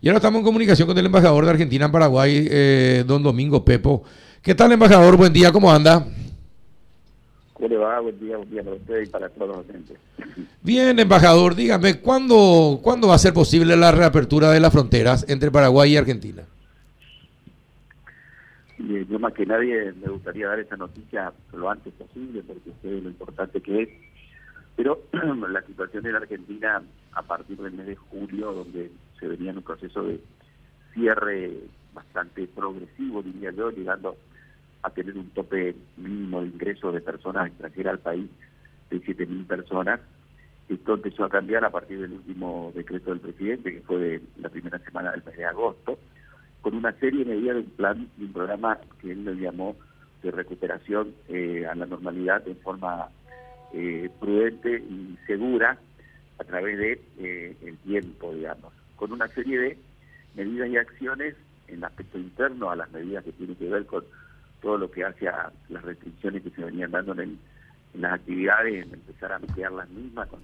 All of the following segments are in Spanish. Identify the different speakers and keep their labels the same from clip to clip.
Speaker 1: Y ahora estamos en comunicación con el embajador de Argentina en Paraguay, eh, don Domingo Pepo. ¿Qué tal, embajador? Buen día, ¿cómo anda?
Speaker 2: ¿Cómo le va? Buen día, buen día para usted y para todos los oyentes.
Speaker 1: Bien, embajador, dígame, ¿cuándo, ¿cuándo va a ser posible la reapertura de las fronteras entre Paraguay y Argentina?
Speaker 2: Y, yo más que nadie me gustaría dar esta noticia lo antes posible porque sé lo importante que es. Pero la situación en Argentina a partir del mes de julio, donde se venía en un proceso de cierre bastante progresivo, diría yo, llegando a tener un tope mínimo de ingresos de personas extranjeras al país de 7.000 personas. Esto empezó a cambiar a partir del último decreto del presidente, que fue de la primera semana del mes de agosto, con una serie de medidas de un plan y un programa que él le llamó de recuperación eh, a la normalidad en forma eh, prudente y segura a través de eh, el tiempo, digamos, con una serie de medidas y acciones en aspecto interno a las medidas que tienen que ver con todo lo que hace a las restricciones que se venían dando en, las actividades, en empezar a ampliar las mismas con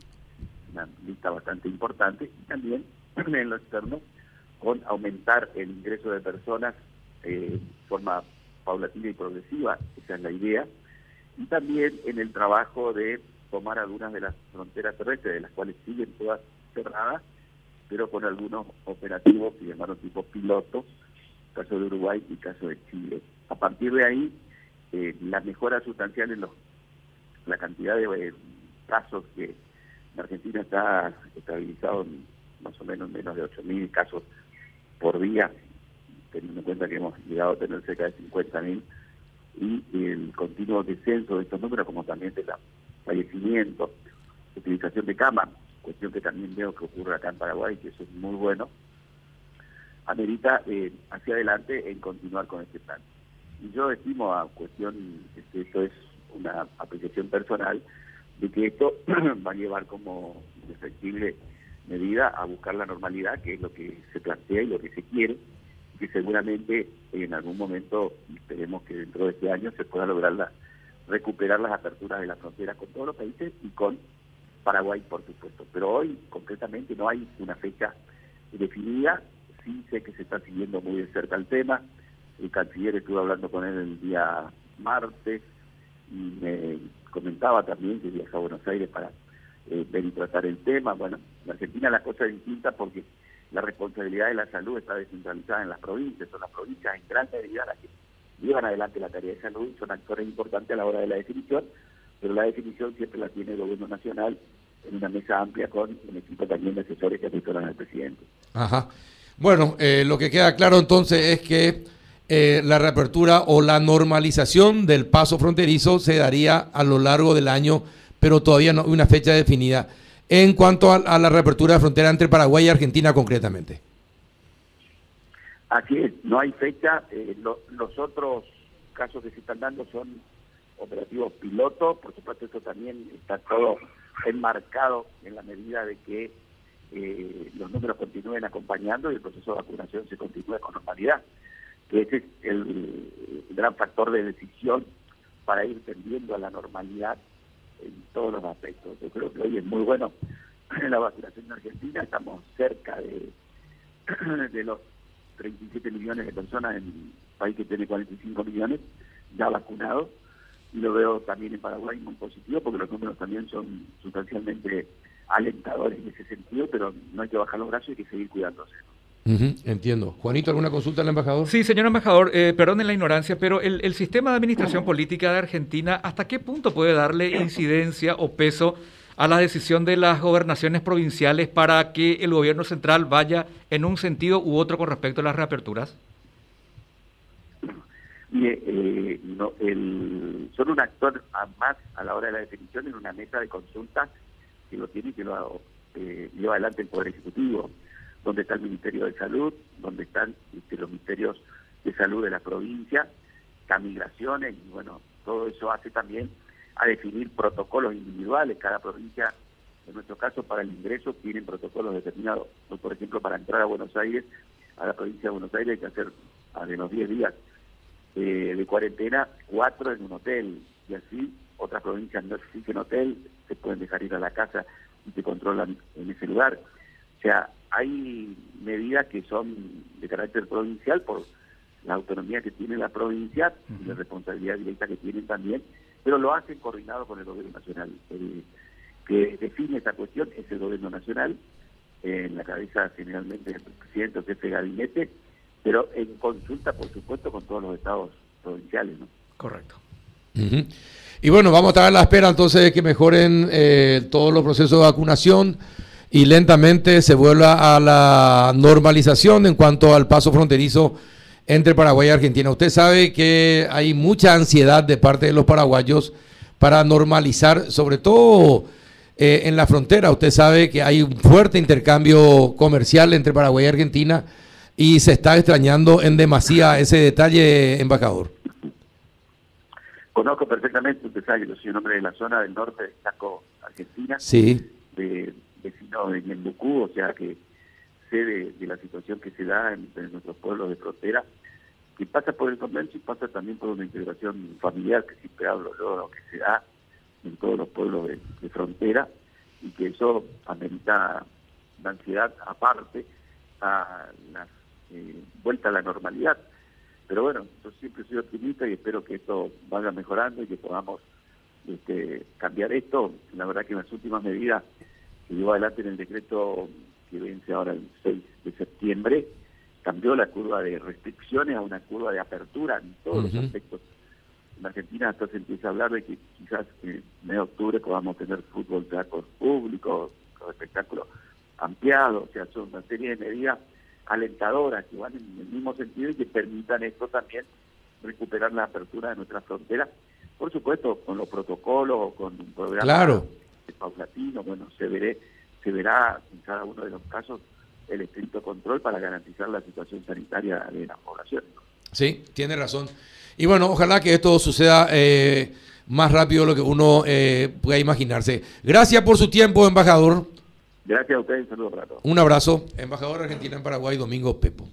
Speaker 2: una lista bastante importante y también en lo externo con aumentar el ingreso de personas eh, de forma paulatina y progresiva, esa es la idea, y también en el trabajo de tomar algunas de las fronteras terrestres, de las cuales siguen todas cerradas, pero con algunos operativos que llamaron tipo pilotos, caso de Uruguay y caso de Chile. A partir de ahí, eh, la mejora sustancial en los, la cantidad de eh, casos que en Argentina está estabilizado en más o menos menos de 8.000 casos por día, teniendo en cuenta que hemos llegado a tener cerca de 50.000, y el continuo descenso de estos números, como también de la fallecimiento, utilización de cama, cuestión que también veo que ocurre acá en Paraguay, que eso es muy bueno, amerita eh, hacia adelante en continuar con este plan. Y yo estimo a cuestión, este, esto es una apreciación personal, de que esto va a llevar como efectible medida a buscar la normalidad, que es lo que se plantea y lo que se quiere, que seguramente en algún momento, esperemos que dentro de este año se pueda lograr la, recuperar las aperturas de las fronteras con todos los países y con Paraguay, por supuesto. Pero hoy, concretamente, no hay una fecha definida. Sí sé que se está siguiendo muy de cerca el tema. El canciller estuvo hablando con él el día martes y me comentaba también que viaja a Buenos Aires para eh, ver y tratar el tema. Bueno, en Argentina la cosa es distinta porque la responsabilidad de la salud está descentralizada en las provincias, son las provincias en gran medida las que llevan adelante la tarea de salud, son actores importantes a la hora de la definición, pero la definición siempre la tiene el gobierno nacional en una mesa amplia con un equipo también de asesores que asesoran al presidente.
Speaker 1: Ajá. Bueno, eh, lo que queda claro entonces es que eh, la reapertura o la normalización del paso fronterizo se daría a lo largo del año, pero todavía no hay una fecha definida en cuanto a, la reapertura de frontera entre Paraguay y Argentina concretamente.
Speaker 2: Así es, no hay fecha. Eh, los otros casos que se están dando son operativos pilotos, por supuesto eso también está todo enmarcado en la medida de que eh, los números continúen acompañando y el proceso de vacunación se continúe con normalidad, ese es el, gran factor de decisión para ir tendiendo a la normalidad en todos los aspectos. Yo creo que hoy es muy bueno en la vacunación en Argentina, estamos cerca de, de los 37 millones de personas en un país que tiene 45 millones ya vacunados, y lo veo también en Paraguay muy positivo porque los números también son sustancialmente alentadores en ese sentido, pero no hay que bajar los brazos y hay que seguir cuidándose.
Speaker 1: Entiendo. Juanito, ¿alguna consulta al embajador?
Speaker 3: Sí, señor embajador, eh, perdone la ignorancia, pero el, el, sistema de administración política de Argentina, ¿hasta qué punto puede darle incidencia o peso a la decisión de las gobernaciones provinciales para que el gobierno central vaya en un sentido u otro con respecto a las reaperturas?
Speaker 2: Eh, no, el, son un actor más a la hora de la definición en una mesa de consulta que lo tiene y que lo eh, lleva adelante el Poder Ejecutivo, donde está el Ministerio de Salud, donde están este, los ministerios de salud de la provincia, las migraciones, y bueno, todo eso hace también a definir protocolos individuales. Cada provincia, en nuestro caso, para el ingreso, tienen protocolos determinados. Por ejemplo, para entrar a Buenos Aires, a la provincia de Buenos Aires hay que hacer a de los 10 días eh, de cuarentena, cuatro en un hotel. Y así otras provincias no exigen hotel, se pueden dejar ir a la casa y te controlan en ese lugar. O sea, hay medidas que son de carácter provincial por la autonomía que tiene la provincia y la responsabilidad directa que tienen también, pero lo hacen coordinado con el gobierno nacional. El que define esta cuestión es el gobierno nacional, en la cabeza generalmente del presidente o jefe de gabinete, pero en consulta, por supuesto, con todos los estados provinciales. ¿no?
Speaker 3: Correcto.
Speaker 1: Y bueno, vamos a estar a la espera entonces de que mejoren eh, todos los procesos de vacunación y lentamente se vuelva a la normalización en cuanto al paso fronterizo entre Paraguay y Argentina. Usted sabe que hay mucha ansiedad de parte de los paraguayos para normalizar, sobre todo eh, en la frontera. Usted sabe que hay un fuerte intercambio comercial entre Paraguay y Argentina y se está extrañando en demasía ese detalle, embajador.
Speaker 2: Conozco perfectamente, usted sabe que yo soy un hombre de la zona del norte de Chaco, Argentina.
Speaker 1: Sí.
Speaker 2: De, de Ñembucú, o sea que sé de, la situación que se da en, nuestros pueblos de frontera, que pasa por el comercio y pasa también por una integración familiar, que siempre hablo yo, lo que se da en todos los pueblos de, frontera, y que eso amerita la ansiedad aparte a la eh, vuelta a la normalidad. Pero bueno, yo siempre soy optimista y espero que esto vaya mejorando y que podamos este, cambiar esto. La verdad que en las últimas medidas que llevó adelante en el decreto que vence ahora el 6 de septiembre, cambió la curva de restricciones a una curva de apertura en todos los aspectos. En Argentina hasta se empieza a hablar de que quizás en mes de octubre podamos tener fútbol ya con público, con espectáculos ampliados, o sea, son una serie de medidas alentadoras que van en el mismo sentido y que permitan esto también recuperar la apertura de nuestra frontera, por supuesto con los protocolos, con un programa
Speaker 1: claro
Speaker 2: paulatino, bueno, se veré, se verá en cada uno de los casos el estricto control para garantizar la situación sanitaria de la población.
Speaker 1: Sí, tiene razón. Y bueno, ojalá que esto suceda eh, más rápido de lo que uno eh, pueda imaginarse. Gracias por su tiempo, embajador.
Speaker 2: Gracias a ustedes, saludos para todos.
Speaker 1: Un abrazo, embajador argentino en Paraguay, Domingo Pepo.